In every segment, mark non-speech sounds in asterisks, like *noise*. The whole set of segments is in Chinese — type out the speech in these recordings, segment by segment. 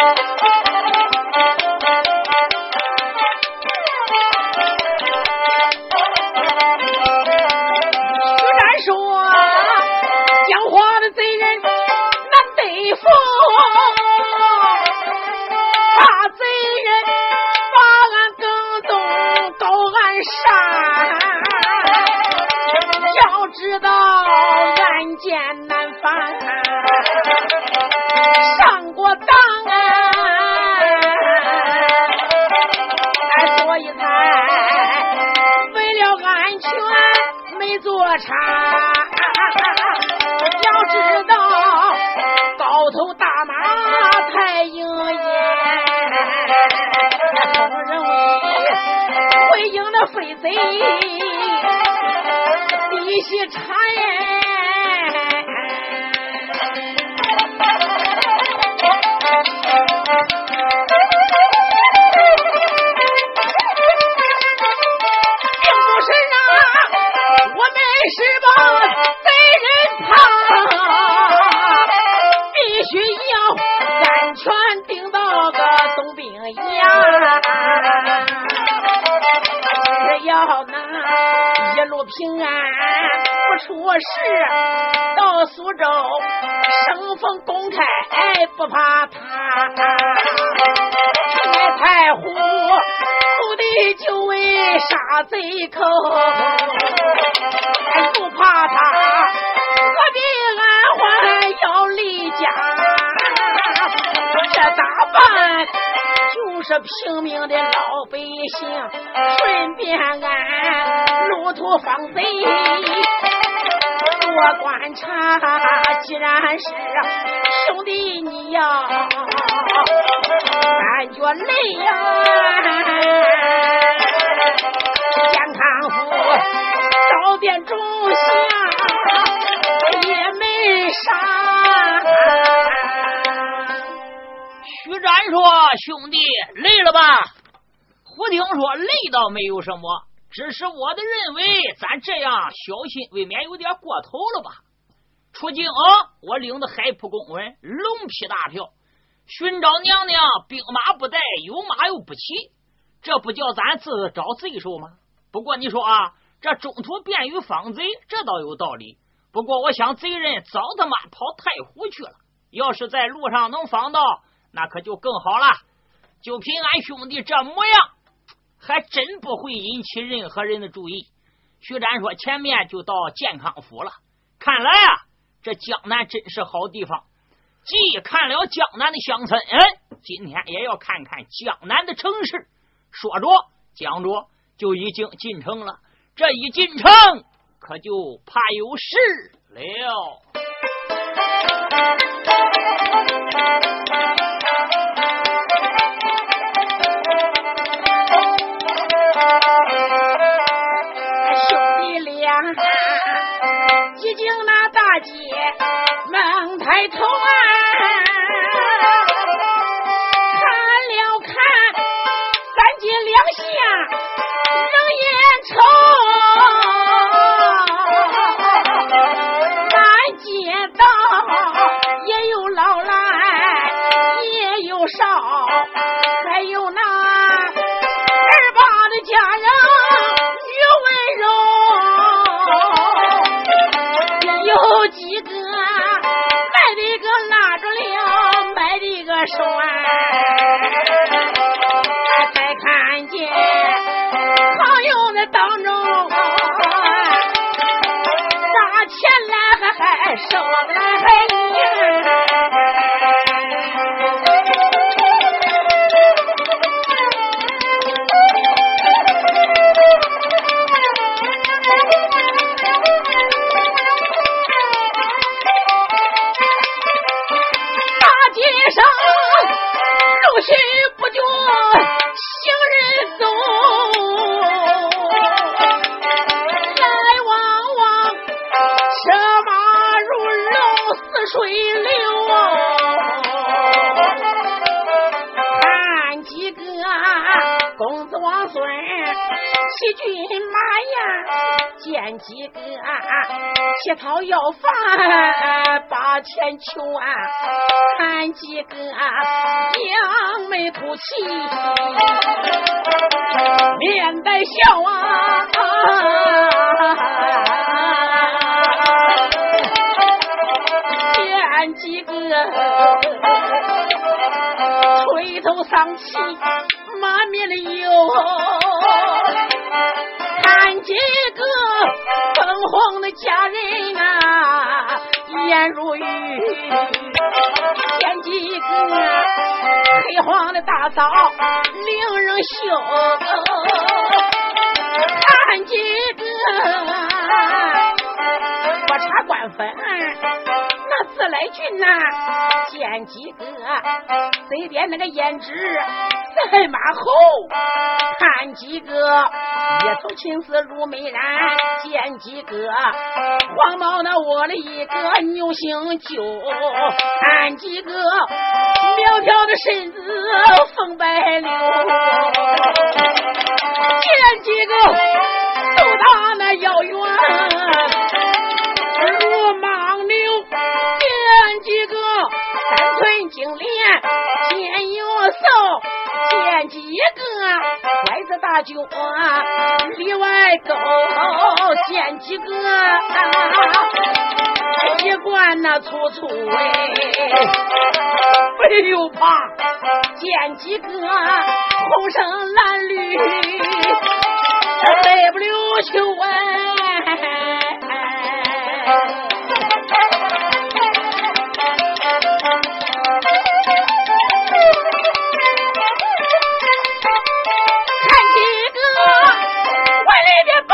Thank you. 贼寇，不怕他何必安欢要离家？这咋办？就是平民的老百姓，顺便俺路途方贼。我观察，既然是兄弟，你要感觉累呀，健康府早点种下，也没啥。徐展说：“兄弟，累了吧？胡听说累倒没有什么，只是我的认为，咱这样小心未免有点过头了吧？出京，我领的海浦公文，龙批大票，寻找娘娘，兵马不带，有马又不骑，这不叫咱自找罪受吗？不过你说啊，这中途便于防贼，这倒有道理。不过我想，贼人早他妈跑太湖去了，要是在路上能防到。”那可就更好了，就凭俺兄弟这模样，还真不会引起任何人的注意。徐展说：“前面就到健康府了，看来啊，这江南真是好地方。既看了江南的乡村，今天也要看看江南的城市。”说着讲着，就已经进城了。这一进城，可就怕有事了。已经那大姐猛抬头啊下，冷眼瞅。太来。乞讨要饭，把钱求啊！看几个啊扬眉吐气，面带笑啊！见几个垂头丧气，满面的忧。看几个疯狂的佳人啊，颜如玉；见几个黑黄的大嫂，令人羞。看几个不差官粉。那自来俊呐，见几个嘴边那个胭脂赛马猴，看几个一头青丝如美髯，见几个黄毛那窝了一个牛星九，俺几个苗条的身子风摆柳，见几个都打那腰圆。拐子大军里外勾，见几个一贯那粗粗哎，没有怕，见几个红绳蓝绿，飞不溜秋哎。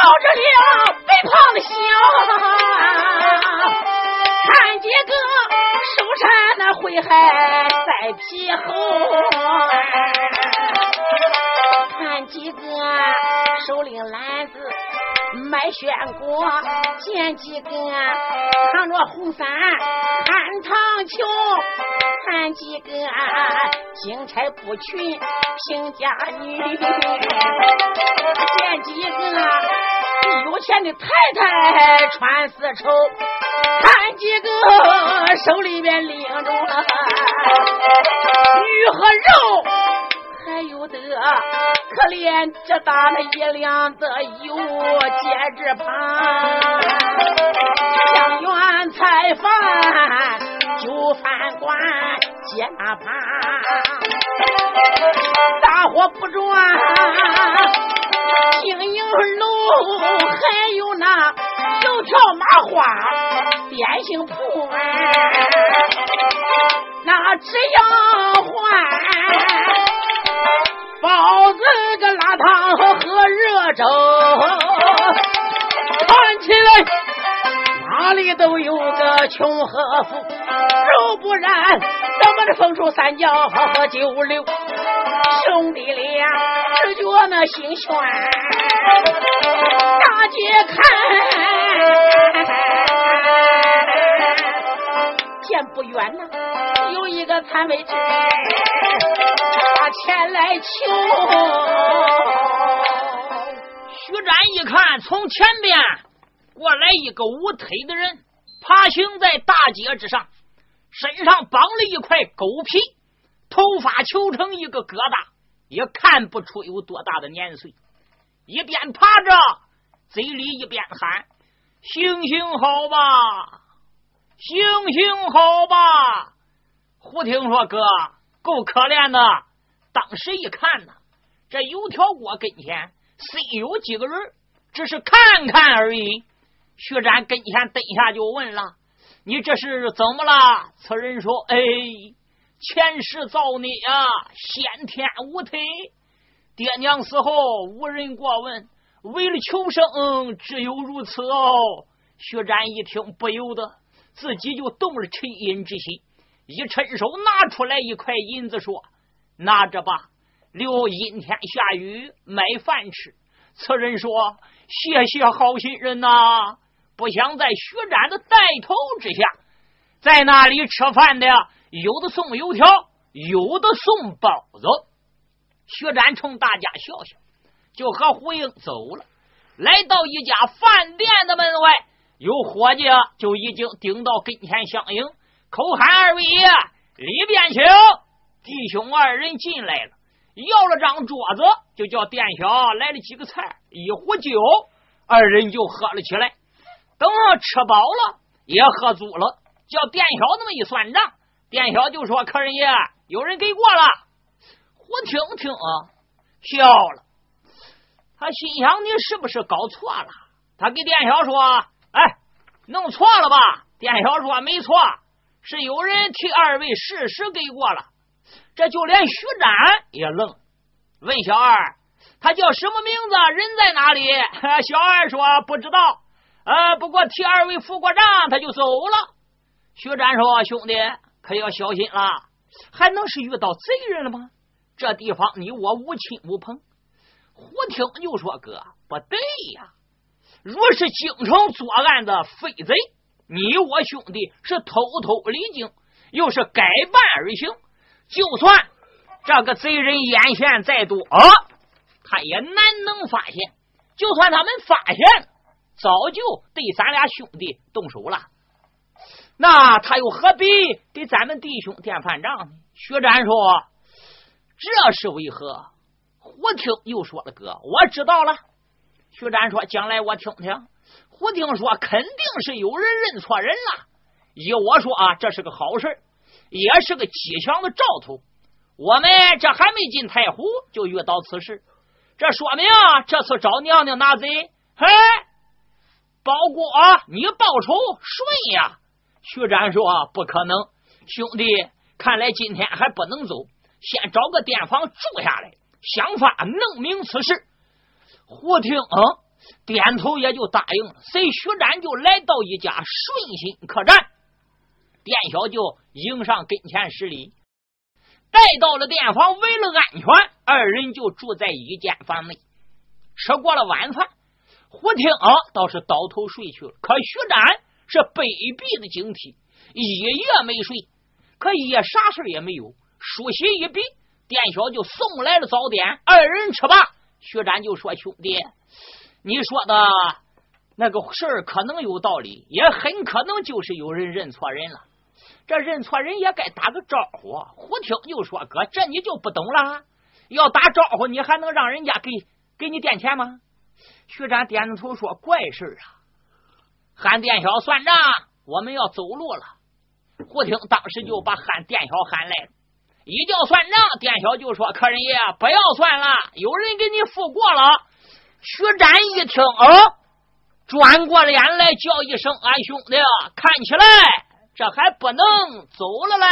抱着了肥胖的小，看几个手缠那灰海在皮后，看几个手拎篮子。卖鲜果，见几个扛着红伞看苍穹，看几个精彩不群平家女，见几个有钱的太太穿丝绸。看几个手里边拎着鱼和肉，还有的可怜这打那一两的油接着旁，香园菜饭酒饭馆接那旁，大火不转青营楼，还有那油条麻花。点心铺，那只要换包子、个辣汤和热粥，看起来哪里都有个穷和富，若不然怎么的风出三教和九流，兄弟俩只觉那心酸，大姐看。见不远呐，有一个参位之，他前来求。徐展一看，从前边过来一个无腿的人，爬行在大街之上，身上绑了一块狗皮，头发揪成一个疙瘩，也看不出有多大的年岁。一边爬着，嘴里一边喊：“行行好吧。”行行好吧，胡听说哥够可怜的。当时一看呢，这油条锅跟前虽有几个人，只是看看而已。徐展跟前蹲下就问了：“你这是怎么了？”此人说：“哎，前世造孽啊，先天无腿，爹娘死后无人过问，为了求生，只有如此哦。”徐展一听，不由得。自己就动了恻隐之心，一伸手拿出来一块银子，说：“拿着吧，留阴天下雨买饭吃。”此人说：“谢谢好心人呐，不想在徐展的带头之下，在那里吃饭的，有的送油条，有的送包子。”徐展冲大家笑笑，就和胡英走了，来到一家饭店的门外。有伙计就已经顶到跟前相迎，口喊二位爷里边请弟兄二人进来了，要了张桌子，就叫店小来了几个菜，一壶酒，二人就喝了起来。等我吃饱了，也喝足了，叫店小那么一算账，店小就说：“客人爷，有人给过了。”我听听啊，笑了。他心想：“你是不是搞错了？”他给店小说：“哎，弄错了吧？”店小说：“没错，是有人替二位事实给过了。”这就连徐展也愣，问小二：“他叫什么名字？人在哪里？” *laughs* 小二说：“不知道。”啊，不过替二位付过账，他就走了。徐展说：“兄弟，可要小心了，还能是遇到贼人了吗？这地方你我无亲无朋。”胡听就说：“哥，不对呀！若是京城作案的飞贼，你我兄弟是偷偷离京，又是改办而行，就算这个贼人眼线再多啊，他也难能发现。就算他们发现，早就对咱俩兄弟动手了。那他又何必给咱们弟兄垫饭账呢？”徐展说：“这是为何？”胡听又说了：“哥，我知道了。”徐展说：“将来我听听。”胡听说：“肯定是有人认错人了。”依我说啊，这是个好事，也是个吉祥的兆头。我们这还没进太湖，就遇到此事，这说明啊这次找娘娘拿贼，嘿，包裹你报仇顺呀。徐展说：“不可能，兄弟，看来今天还不能走，先找个店房住下来。”想法弄明此事，胡听嗯点头也就答应了。随徐展就来到一家顺心客栈，店小就迎上跟前施礼，带到了店房，为了安全，二人就住在一间房内。吃过了晚饭，胡听啊倒是倒头睡去了。可徐展是卑鄙的警惕，一夜没睡，可一夜啥事也没有。书信一毕。店小就送来了早点，二人吃罢，徐展就说：“兄弟，你说的那个事儿可能有道理，也很可能就是有人认错人了。这认错人也该打个招呼。”胡听就说：“哥，这你就不懂了。要打招呼，你还能让人家给给你垫钱吗？”徐展点着头说：“怪事啊！喊店小算账，我们要走路了。”胡听当时就把喊店小喊来。一叫算账，店小就说：“客人爷，不要算了，有人给你付过了。”徐展一听，哦，转过脸来叫一声：“俺兄弟，看起来这还不能走了嘞。”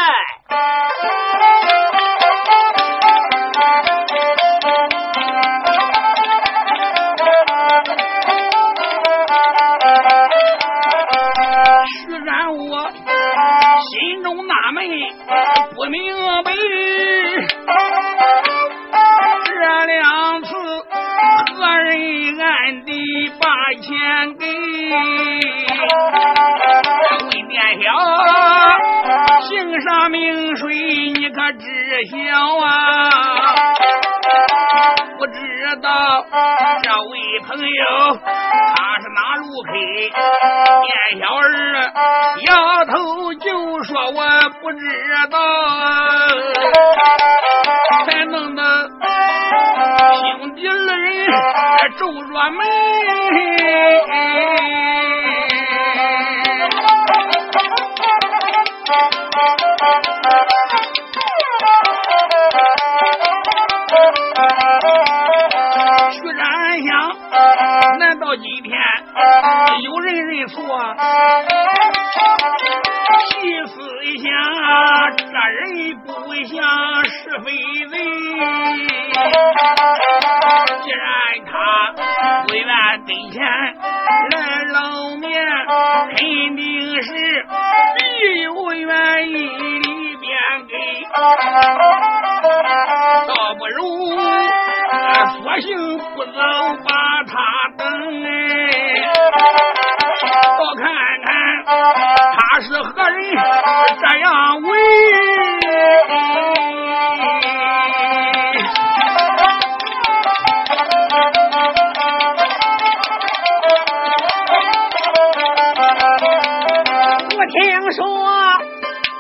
听说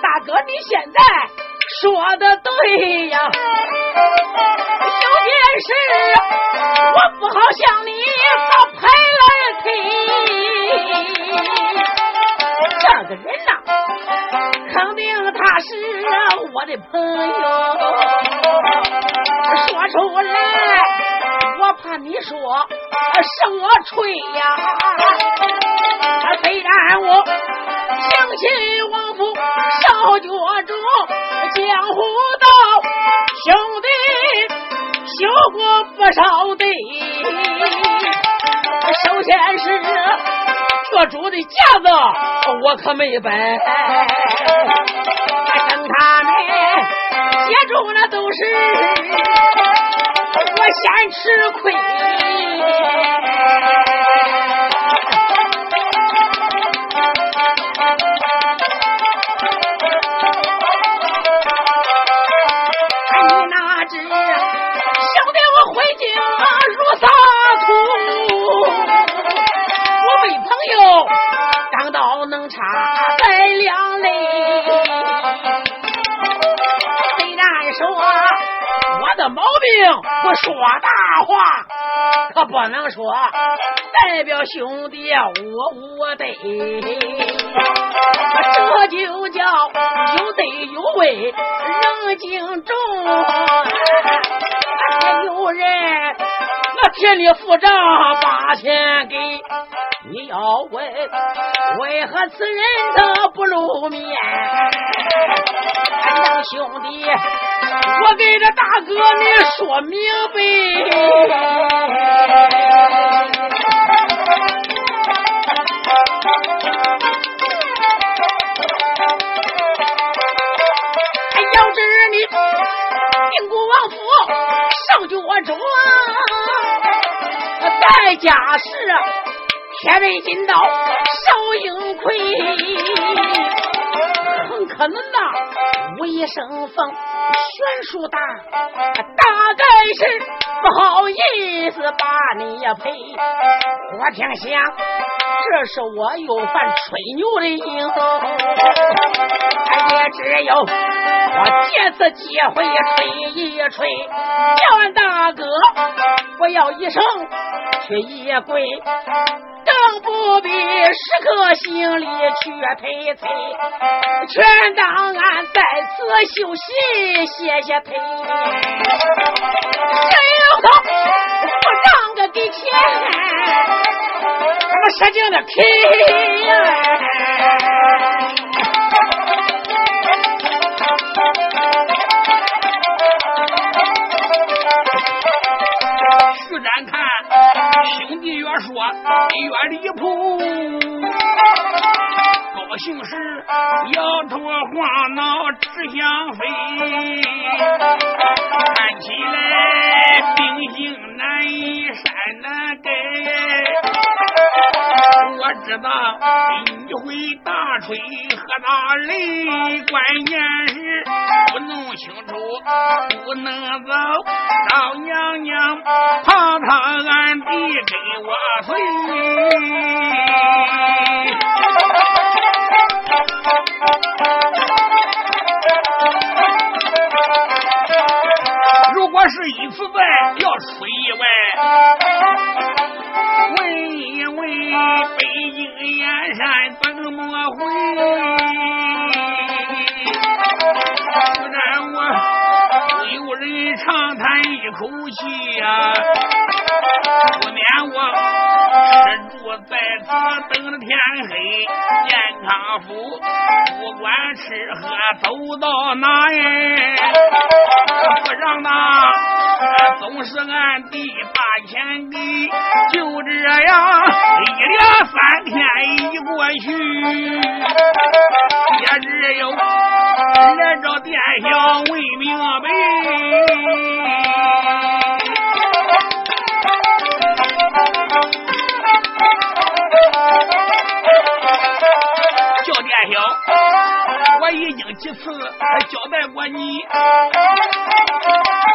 大哥，你现在说的对呀，有件事我不好向你把牌来推。这个人呐，肯定他是我的朋友。说出来，我怕你说是我吹呀。虽然我相信王府少脚中江湖道，兄弟修过不少的。首先是这主的架子，我可没摆。等他们接住那都是我先吃亏。你哪知小弟我回京如撒土，我为朋友钢刀能插在两肋。虽然说我的毛病不说大话，可不能说代表兄弟我无对。这就叫有德有位，人敬重。还有人那田里付账把钱给，你要问为何此人他不露面？兄弟，我给这大哥你说明白。要知你定国王府上脚中，在家时天为金刀少应亏，很可能呐，武艺生风悬殊大，大概是不好意思把你呀赔。我听想，这是我有犯吹牛的因，也只有我借此机会吹一吹，叫俺大哥不要一声去一跪，更不必时刻心里去陪催，全当俺在此休息歇歇腿。谁有口不让个给钱，我使劲的踢呀！兄弟越说越离谱，高兴时摇头晃脑直想飞，看起来兵行难移山难改。我知道你会大吹和大雷，关键是不弄清楚，不能走到娘娘堂问一问北京燕山怎么回？不然我有人长叹一口气呀、不免我吃住在此等着天黑，健康府不管吃喝走到哪哎，不让那总是暗地把钱给，就这样一连三天一过去，也只有来找店小问明白。叫店小，我已经几次交代过你，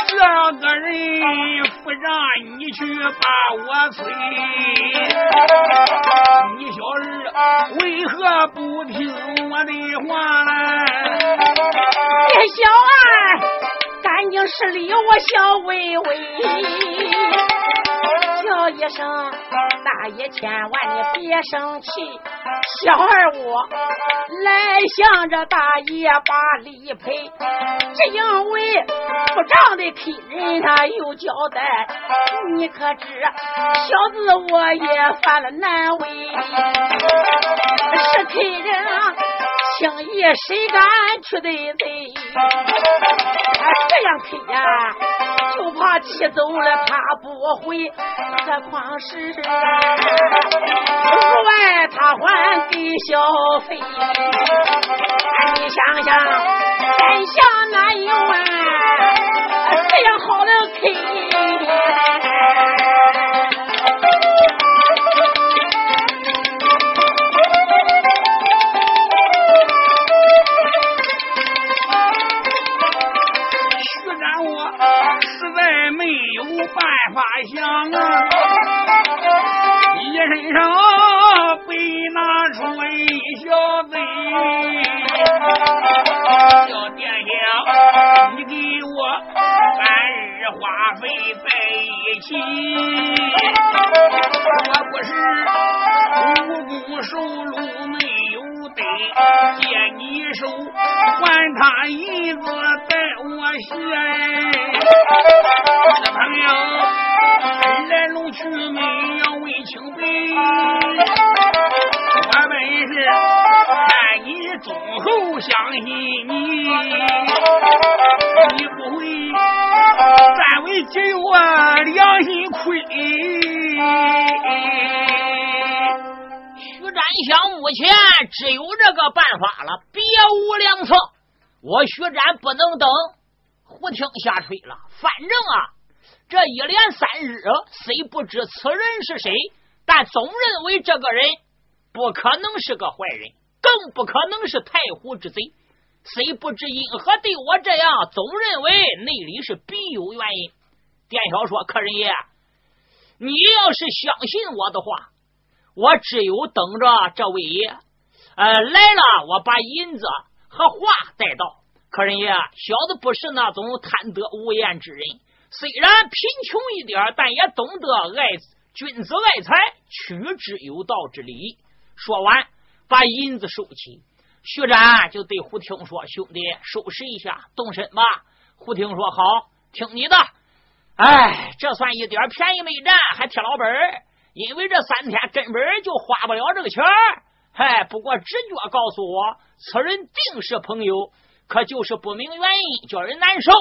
这个人不让你去把我催，你小儿为何不听我的话呢？别小二，赶紧施礼，我小微微。叫一声大爷，千万你别生气。小二我来向着大爷把礼赔，只因为不仗的客人他有交代，你可知小子我也犯了难为，是客人轻易谁敢去得罪？他这样推呀，就怕气走了他不回。何况是屋外他还给小费，你想想，天下哪有啊这样好的客？花费在一起，我不是无功受禄没有得，借你手还他银子在我鞋。小朋友，来龙去脉要问清白。我们是看你忠厚，相信你，你不会占为己有啊，良心亏。徐占想，目前只有这个办法了，别无良策。我徐展不能等。胡听下吹了，反正啊，这一连三日，虽不知此人是谁，但总认为这个人不可能是个坏人，更不可能是太湖之贼。虽不知因何对我这样，总认为内里是必有原因。店小说：“客人爷，你要是相信我的话，我只有等着这位爷呃来了，我把银子和话带到。”客人爷，小子不是那种贪得无厌之人，虽然贫穷一点，但也懂得爱君子爱财，取之有道之理。说完，把银子收起。徐展就对胡听说：“兄弟，收拾一下，动身吧。”胡听说：“好，听你的。”哎，这算一点便宜没占，还贴老本儿，因为这三天根本就花不了这个钱儿。嗨，不过直觉告诉我，此人定是朋友。可就是不明原因，叫人难受。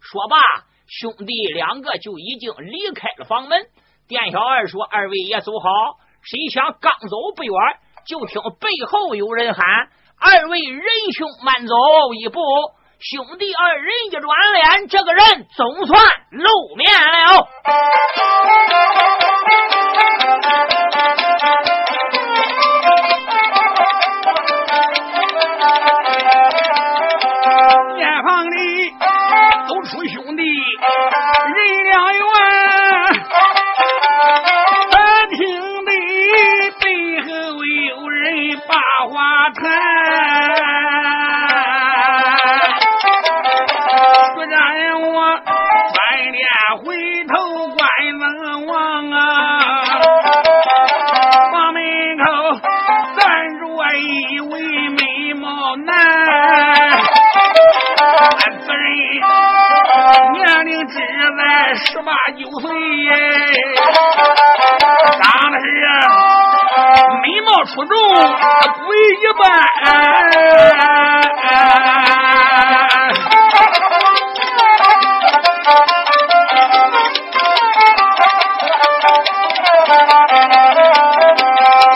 说罢，兄弟两个就已经离开了房门。店小二说：“二位也走好。”谁想刚走不远，就听背后有人喊：“二位仁兄，慢走一步！”兄弟二人一转脸，这个人总算露面了。十八九岁，长得是美貌出众，不一般。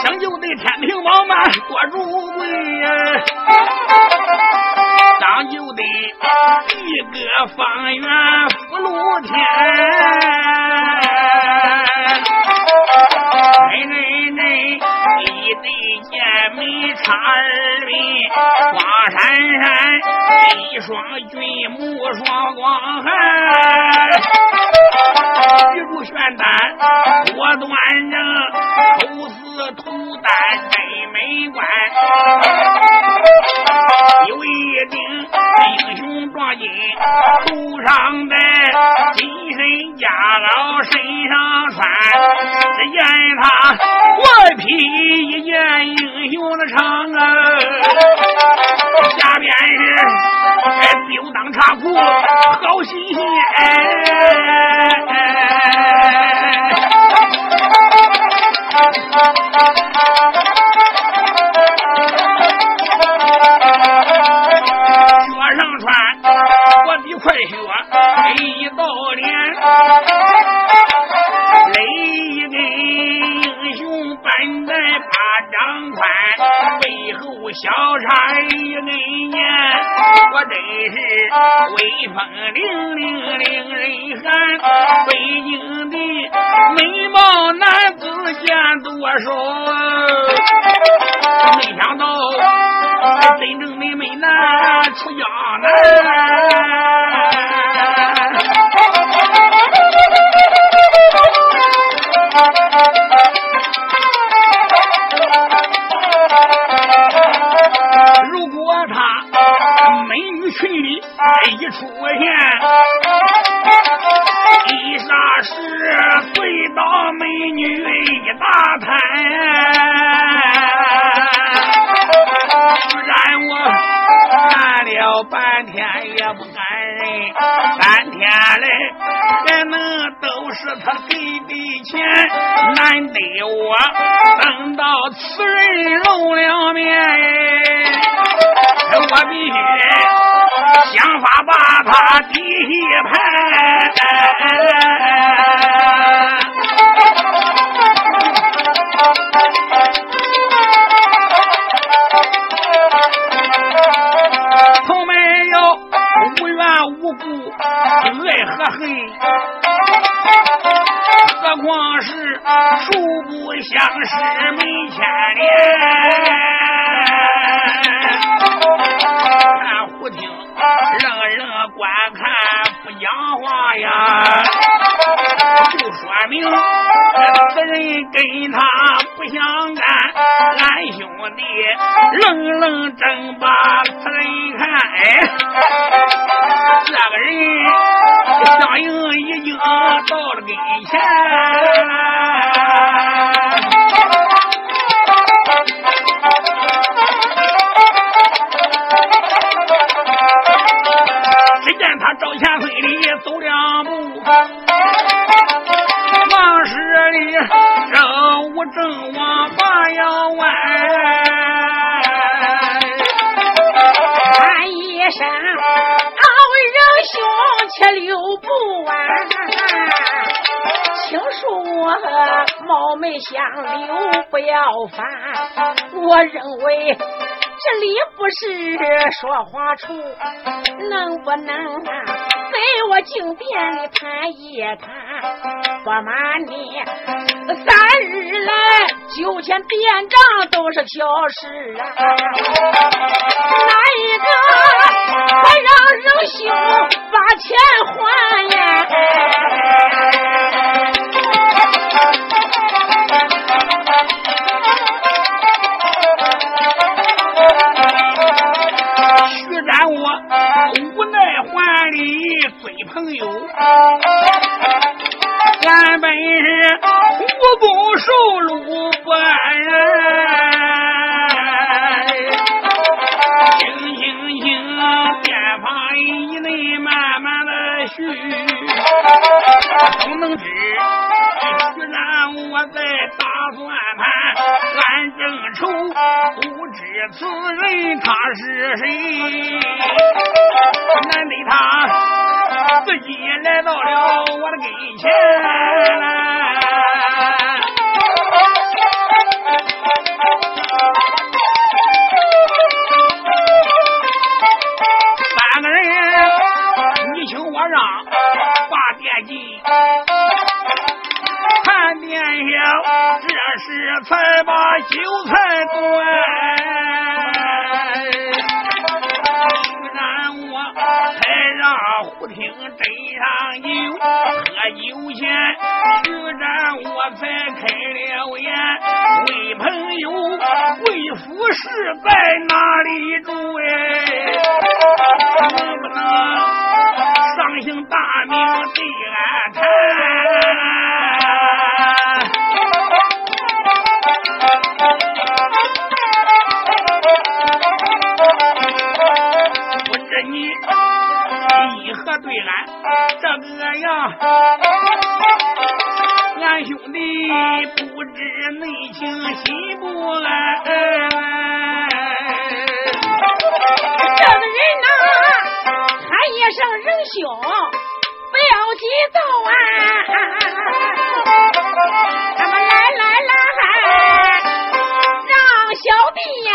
想就得天平饱满，多富贵呀！长就得一个方圆，福禄天。二位，花闪闪，一双俊目双光寒，玉柱玄丹我端正，口似吐丹真美观，威风凛凛出现，正午正往八窑弯，喊一声好人雄，且留不完。听说我貌美相留，不要烦。我认为。这里不是说话处，能不能在我镜边里谈一谈？不瞒你，三日来酒钱店账都是小事啊，哪一个还让仁兄把钱还呀？*laughs* 徐然我无奈还礼嘴朋友，受禄不安轻轻轻，电话以内慢慢的续，都能知。虽然我在打算盘，俺正愁不知此人他是谁。难得他自己来到了我的跟前，人，你请我让把电进。年小，这时才把酒菜端。虽然我才让胡听斟上酒，喝酒前徐然我才开了眼，为朋友贵府是在哪里住？哎，能不能？大名对俺谈，不知你一何对俺这个样？俺兄弟不知内情，心不安。声仁兄，不要急躁啊！咱们来来来，让小弟呀，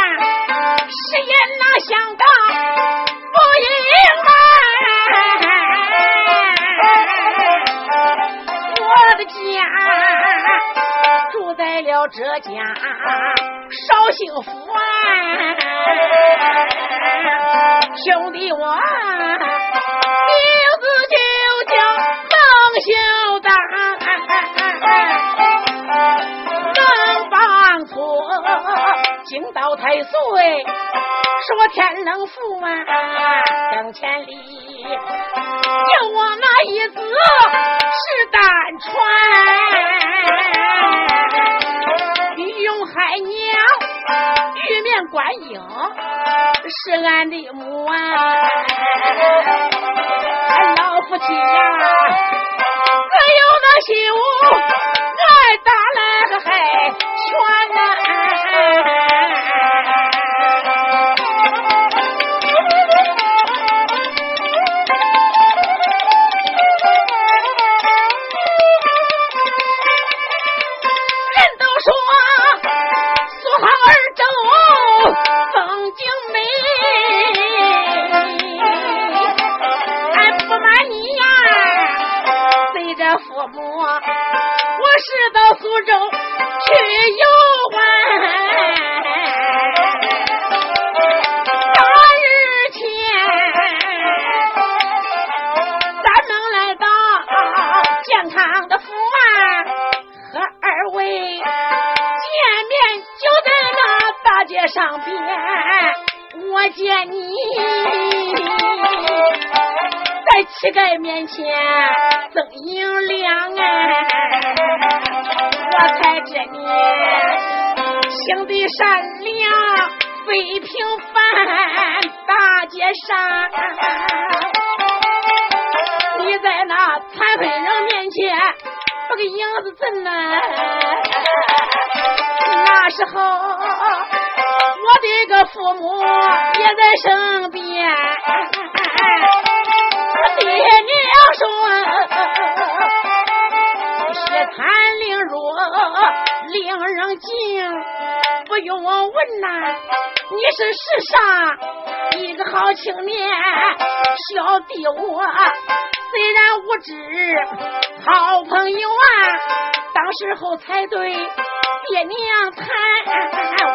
实也哪想到不隐瞒，我的家住在了这家绍兴府啊，兄弟我。惊到太岁，说天能福啊，等千里，有我那一子是单传，玉永海娘，玉面观音是俺的母啊，俺老夫妻呀。有那媳时候我的个父母也在身边。爹娘说：“血滩凌弱，令人敬。不用我问呐，你是世上一个好青年。小弟我虽然无知，好朋友啊，当时候才对爹娘谈。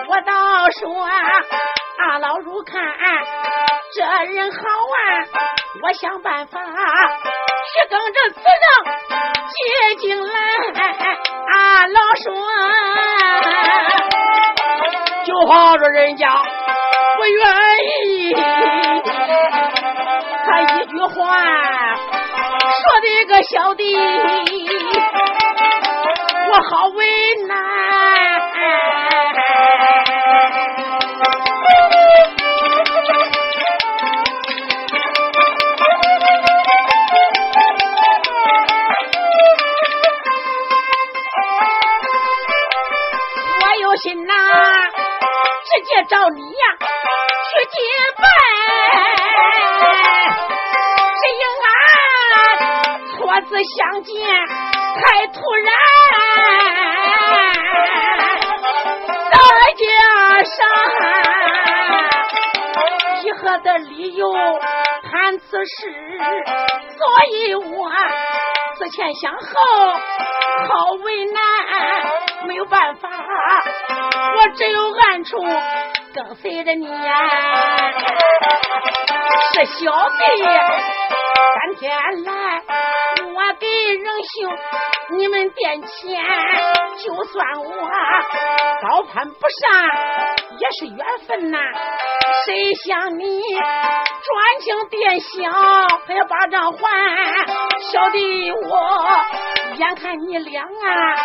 我倒说，大老如看这人好啊。”我想办法去跟这此人接进来。啊，老说，就怕这人家不愿意。他一句话说的个小弟，我好为难，我有心呐，直接找你呀去结拜，只因俺错字相见太突然。再加上一何的理由谈此事，所以我思前想后，好为难，没有办法，我只有暗处跟随着你呀。是小弟三天来，给仁兄你们垫钱，就算我高攀不上，也是缘分呐。谁像你专情变相，还要把账还？小弟我眼看你俩啊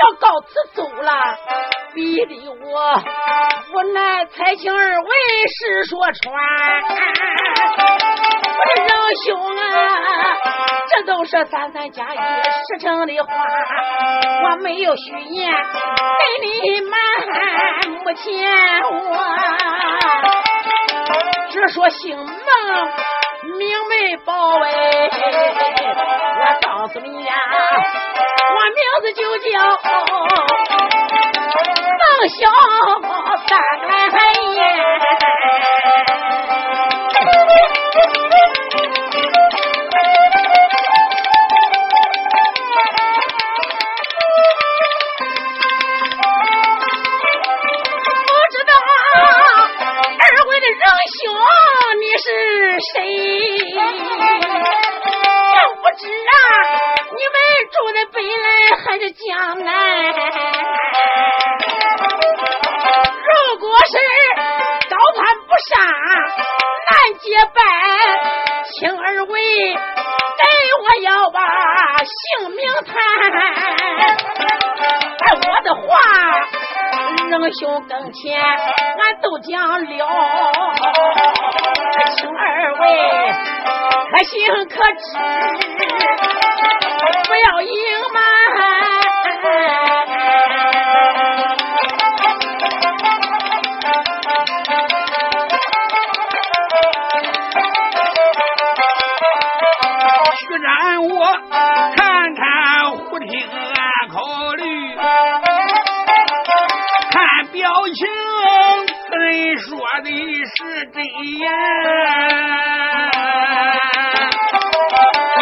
要告辞走了，逼得我无奈才请二位实说穿。我的仁兄啊，这都是三三加一实诚的话，我没有虚言，给你瞒目前我。只说姓孟，名没报哎，我告诉你呀，我名字就叫孟小三爷。谁真不知啊？你们住在北来还是江南？结拜，请二位给我要把姓名谈。我的话，仁兄跟前，俺都讲了。请二位可行可知，不要隐瞒。的是真言，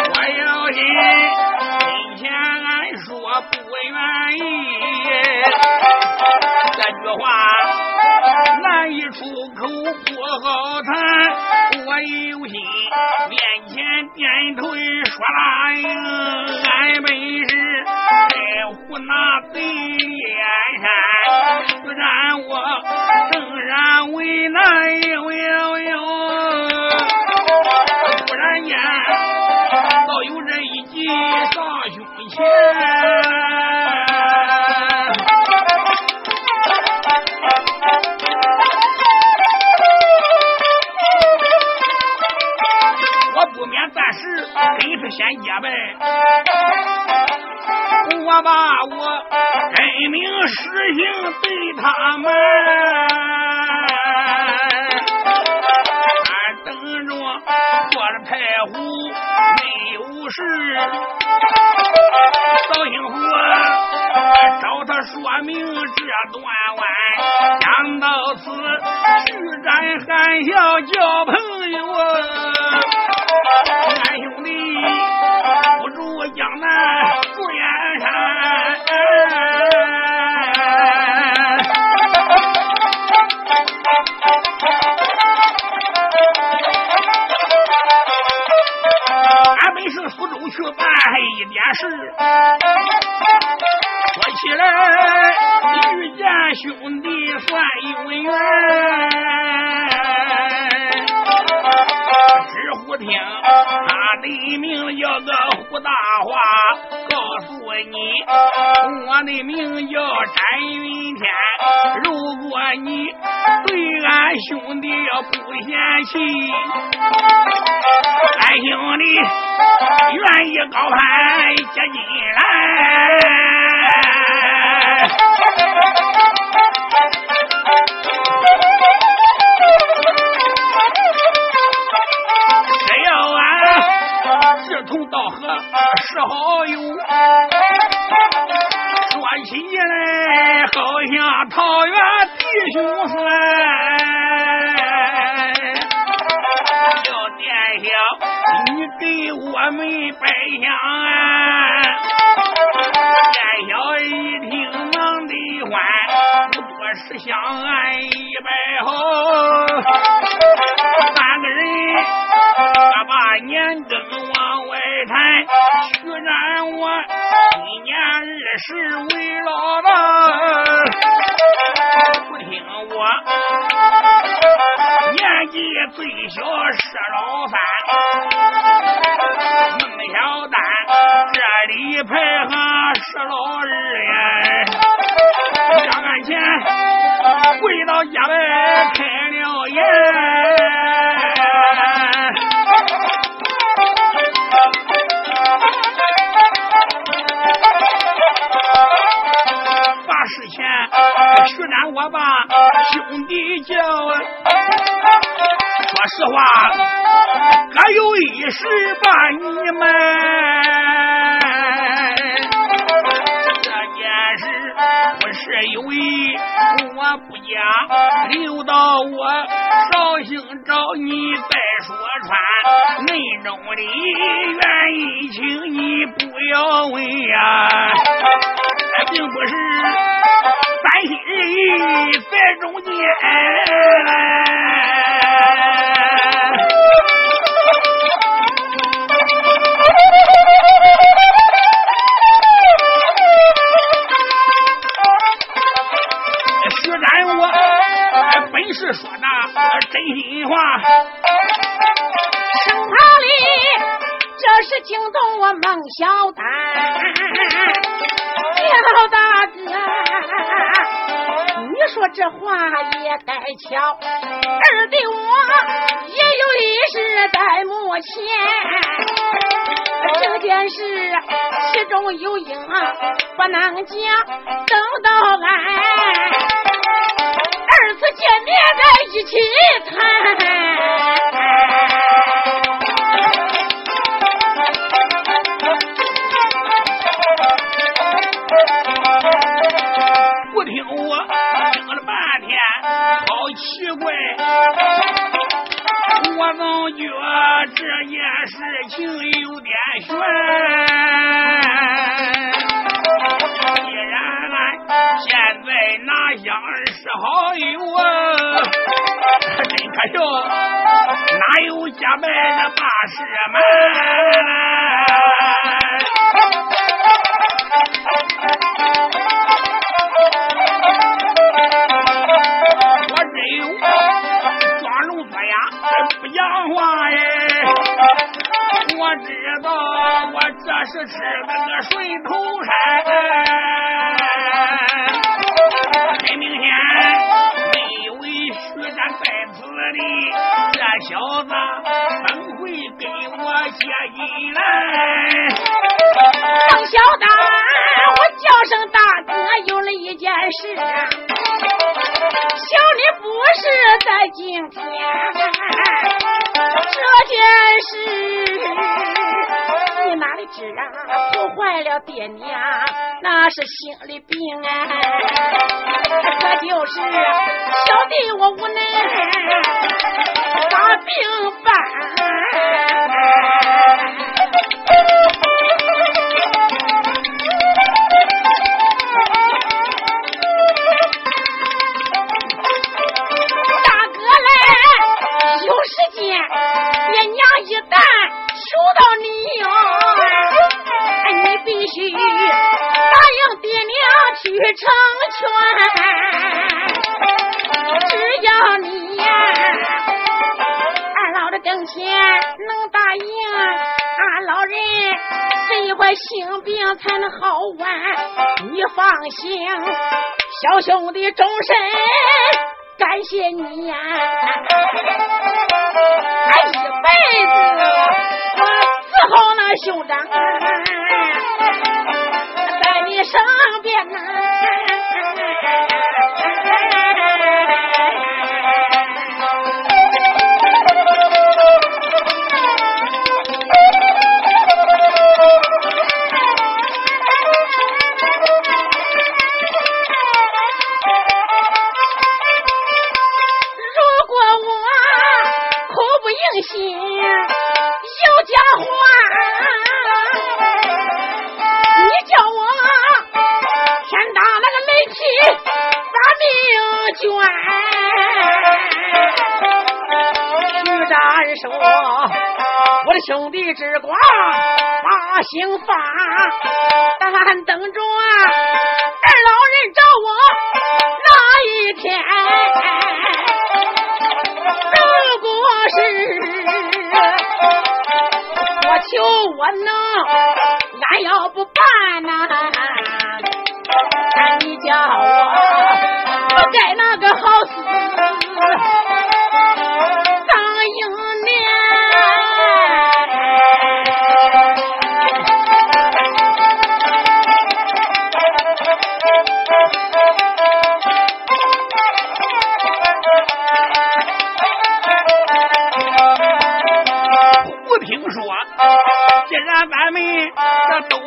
我要信，今天俺说不愿意，这句话难以出口，不好谈。我有心面前点头说答应，俺本是在湖南贼燕山，不然我仍。然为难，呦呦呦！突然间，倒有人一记上胸前。真是先结拜，我把我真名实姓对他们。俺等着坐了太湖没有事，扫兴虎找他说明这段弯。讲到此，居然含笑交朋友，俺兄弟不住江南住燕山。俺本是苏州去办一件事，说起来遇见兄弟算有缘。知乎听他的名叫个胡大华，告诉你，我的名叫詹云天。如果你对俺兄弟要不嫌弃，俺兄弟愿意高攀接进来。志同道合是好友，说起来好像桃园弟兄帅。要殿下。你给我们拜香啊！见小一听忙得欢，不多时相安一拜好。三个人他把年羹往外抬，许然我今年二十为老大，不听我年纪最小是老三。孟小丹，这里排行是老二呀。两岸前跪到家来开了眼，然我把兄弟叫。说实话，俺有一事把你瞒。这件事不是有意，我不讲，留到我绍兴找你再说穿。内中的原因，请你不要问呀，并不是在瞧，儿的我也有一事在目前。这件事其中有因，不能讲。等到俺二次见面，再一起谈。好友啊，真可笑，哪有家卖的把事瞒？我写进来？邓小丹，我叫声大哥，有了一件事，小你不是在今天，这件事你哪里知啊？破坏了爹娘，那是心里病啊，可就是小弟我无奈，小兄弟终身感谢你呀！俺一辈子我伺候那兄长，展说：“我的兄弟之光把心发，但等着二老人找我那一天。如果是我求我能，俺要不办呐，你叫我不该那个好死。”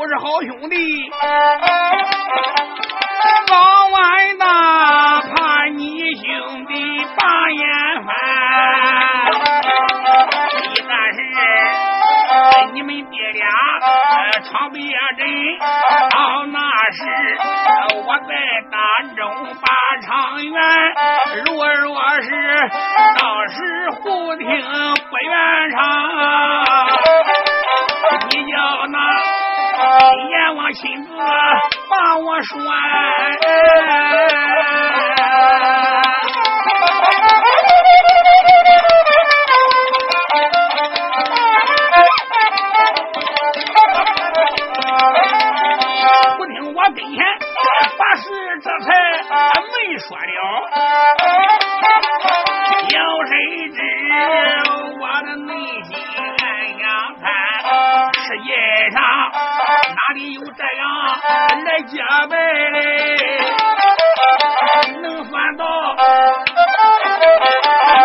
我是好兄弟，谁知我的内心暗想猜。世界上哪里有这样来结拜嘞？能算到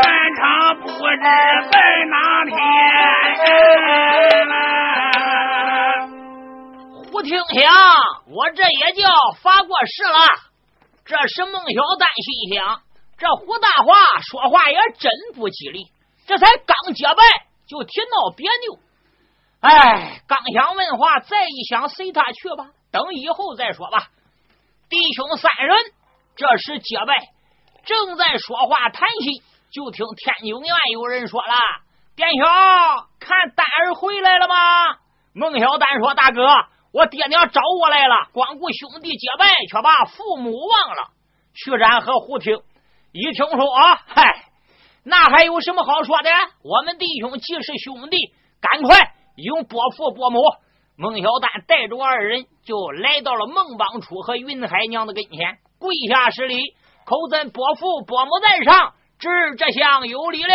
南昌不知在哪天？胡听响，我这也叫发过誓了。这是孟小丹心想：这胡大华说话也真不吉利，这才刚结拜就提闹别扭。哎，刚想问话，再一想，随他去吧，等以后再说吧。弟兄三人这时结拜，正在说话谈心，就听天津院有人说了：“店小，看丹儿回来了吗？”孟小丹说：“大哥，我爹娘找我来了，光顾兄弟结拜，却把父母忘了。”徐然和胡听一听说啊，嗨，那还有什么好说的？我们弟兄既是兄弟，赶快。用伯父伯母，孟小丹带着二人就来到了孟邦初和云海娘的跟前，跪下施礼，口尊伯父伯母在上，侄这厢有礼了。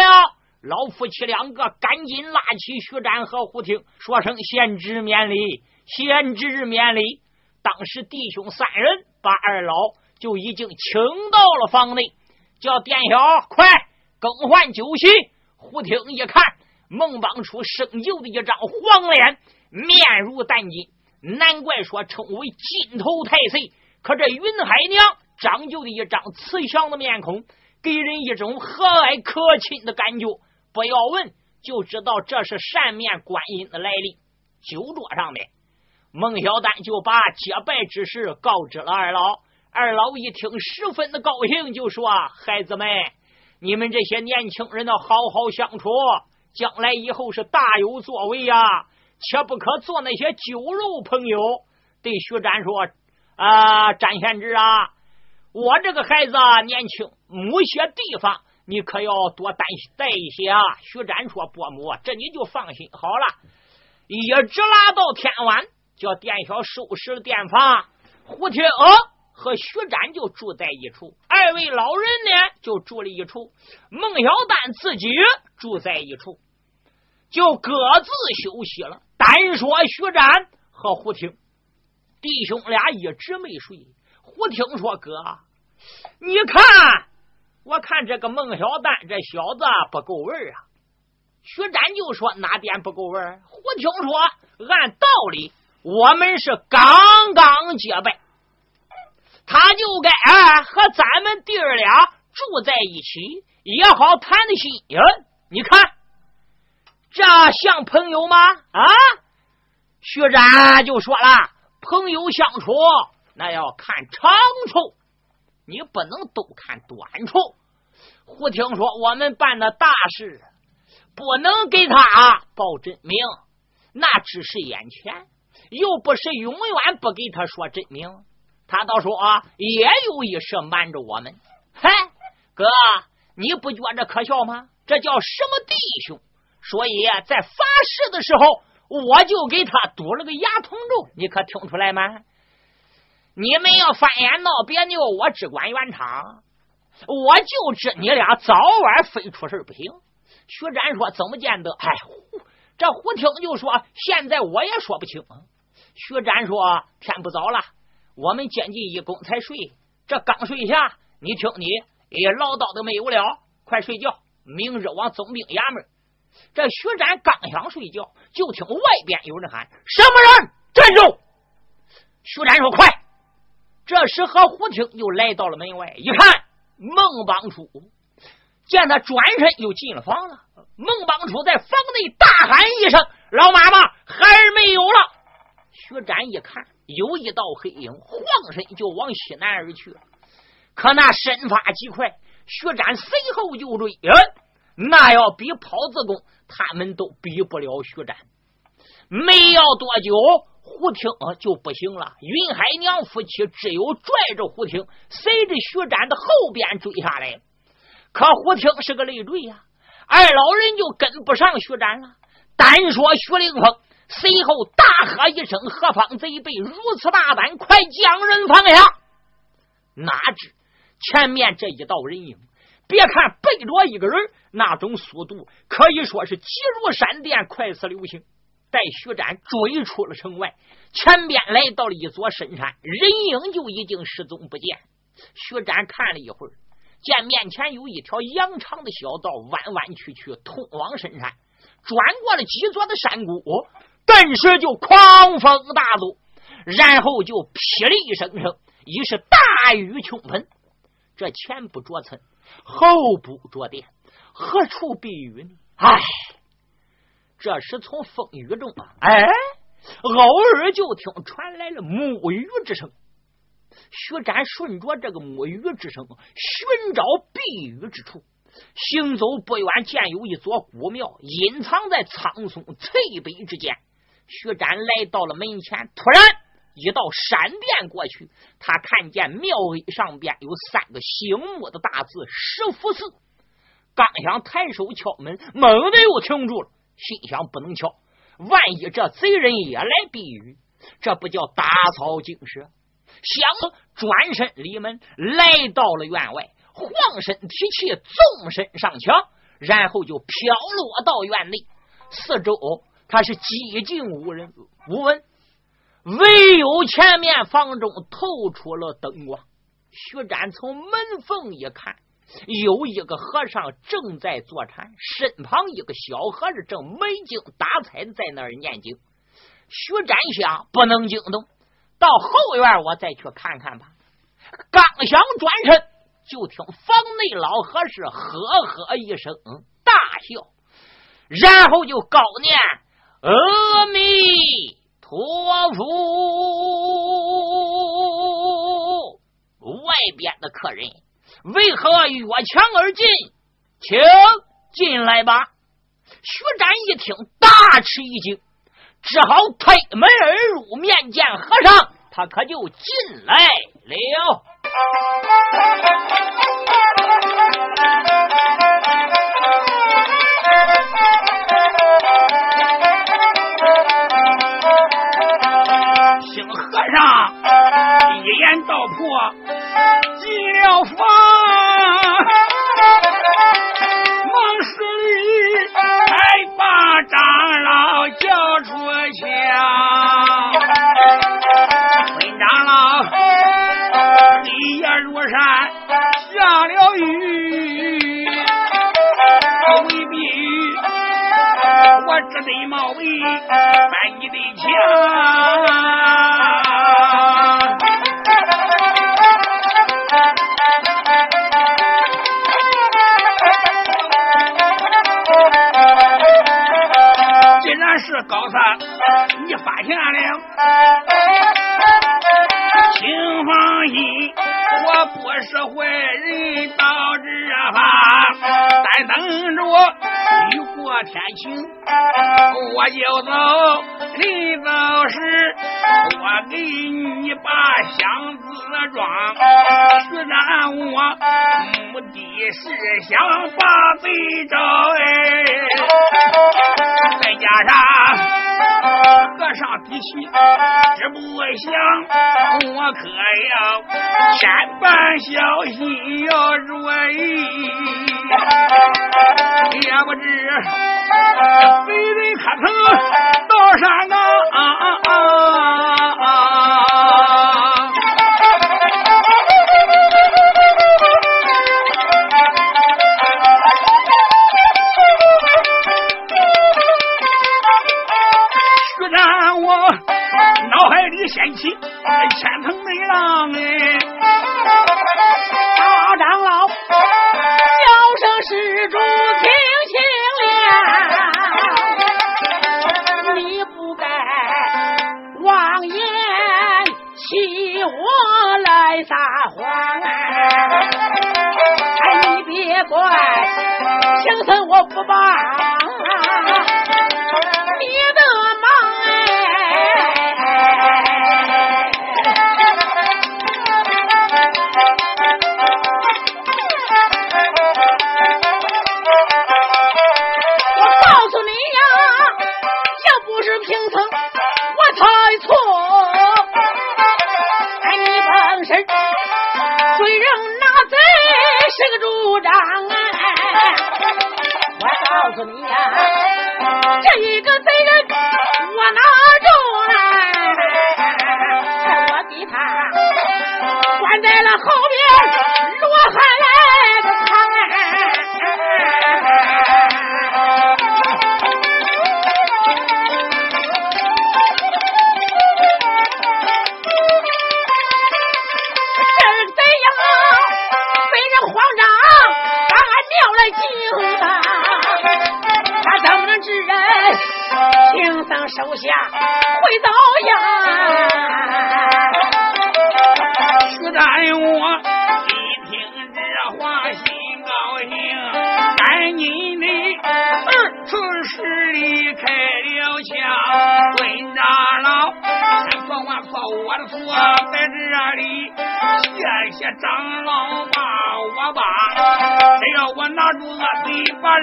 老夫妻两个赶紧拉起徐展和胡听，说声贤侄免礼，贤侄免礼。当时弟兄三人把二老就已经请到了房内，叫店小快更换酒席。胡听一看。孟邦初生就的一张黄脸，面如丹金，难怪说称为金头太岁。可这云海娘长就的一张慈祥的面孔，给人一种和蔼可亲的感觉。不要问，就知道这是扇面观音的来历。酒桌上面，孟小丹就把结拜之事告知了二老。二老一听，十分的高兴，就说：“孩子们，你们这些年轻人要好好相处。”将来以后是大有作为呀，切不可做那些酒肉朋友。对徐展说：“啊，展贤侄啊，我这个孩子啊年轻，某些地方你可要多担待一些啊。”徐展说：“伯母，这你就放心好了。”一直拉到天晚，叫店小收拾了店房，胡天娥和徐展就住在一处，二位老人呢就住了一处，孟小丹自己。住在一处，就各自休息了。单说徐展和胡听弟兄俩一直没睡。胡听说：“哥，你看，我看这个孟小丹这小子不够味儿啊。”徐展就说：“哪点不够味儿？”胡听说：“按道理，我们是刚刚结拜，他就该和咱们弟儿俩住在一起，也好谈的心呀。”你看，这像朋友吗？啊，徐展就说了，朋友相处那要看长处。你不能都看短处。胡听说我们办的大事，不能给他报真名，那只是眼前，又不是永远不给他说真名。他倒说啊也有一事瞒着我们。嗨，哥，你不觉着可笑吗？这叫什么弟兄？所以在发誓的时候，我就给他堵了个牙痛咒，你可听出来吗？你们要翻眼闹别扭，我只管圆场，我就知你俩早晚非出事不行。徐展说：“怎么见得？”哎，这胡听就说：“现在我也说不清。”徐展说：“天不早了，我们将近一公才睡。这刚睡下，你听你也唠叨的没有了，快睡觉。明日往总兵衙门。”这徐展刚想睡觉，就听外边有人喊：“什么人？站住！”徐展说：“快！”这时和胡听又来到了门外，一看孟邦初，见他转身又进了房了。孟邦初在房内大喊一声：“老妈妈，孩儿没有了！”徐展一看，有一道黑影，晃身就往西南而去。可那身法极快，徐展随后就追。那要比跑子功，他们都比不了徐展。没要多久，胡听就不行了。云海娘夫妻只有拽着胡听，随着徐展的后边追下来。可胡听是个累赘呀，二老人就跟不上徐展了。单说徐凌风，随后大喝一声：“何方贼辈，如此大胆！快将人放下！”哪知前面这一道人影。别看背着一个人，那种速度可以说是急如闪电，快似流星。待徐展追出了城外，前边来到了一座深山，人影就已经失踪不见。徐展看了一会儿，见面前有一条羊肠的小道，弯弯曲曲通往深山。转过了几座的山谷，顿时就狂风大作，然后就霹雳声声，已是大雨倾盆。这前不着村。后不着店，何处避雨呢？唉，这时从风雨中啊，哎，偶尔就听传来了木雨之声。徐展顺着这个木雨之声寻找避雨之处，行走不远，见有一座古庙隐藏在苍松翠柏之间。徐展来到了门前，突然。一道闪电过去，他看见庙上边有三个醒目的大字“石福寺”。刚想抬手敲门，猛地又停住了，心想不能敲，万一这贼人也来避雨，这不叫打草惊蛇。想转身离门，来到了院外，晃身提气，纵身上墙，然后就飘落到院内。四周他是寂静无人，无闻。唯有前面房中透出了灯光，徐展从门缝一看，有一个和尚正在坐禅，身旁一个小和尚正没精打采的在那儿念经。徐展想，不能惊动，到后院我再去看看吧。刚想转身，就听房内老和尚呵呵一声大笑，然后就高念阿弥。陀佛外边的客人为何越墙而进？请进来吧。徐展一听，大吃一惊，只好推门而入，面见和尚，他可就进来了。破，进了房，忙施礼，才把长老叫出墙。孙长老黑夜如山，下了雨，未必雨，我只得冒为去，也不想我可要不罢。你。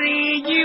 see you.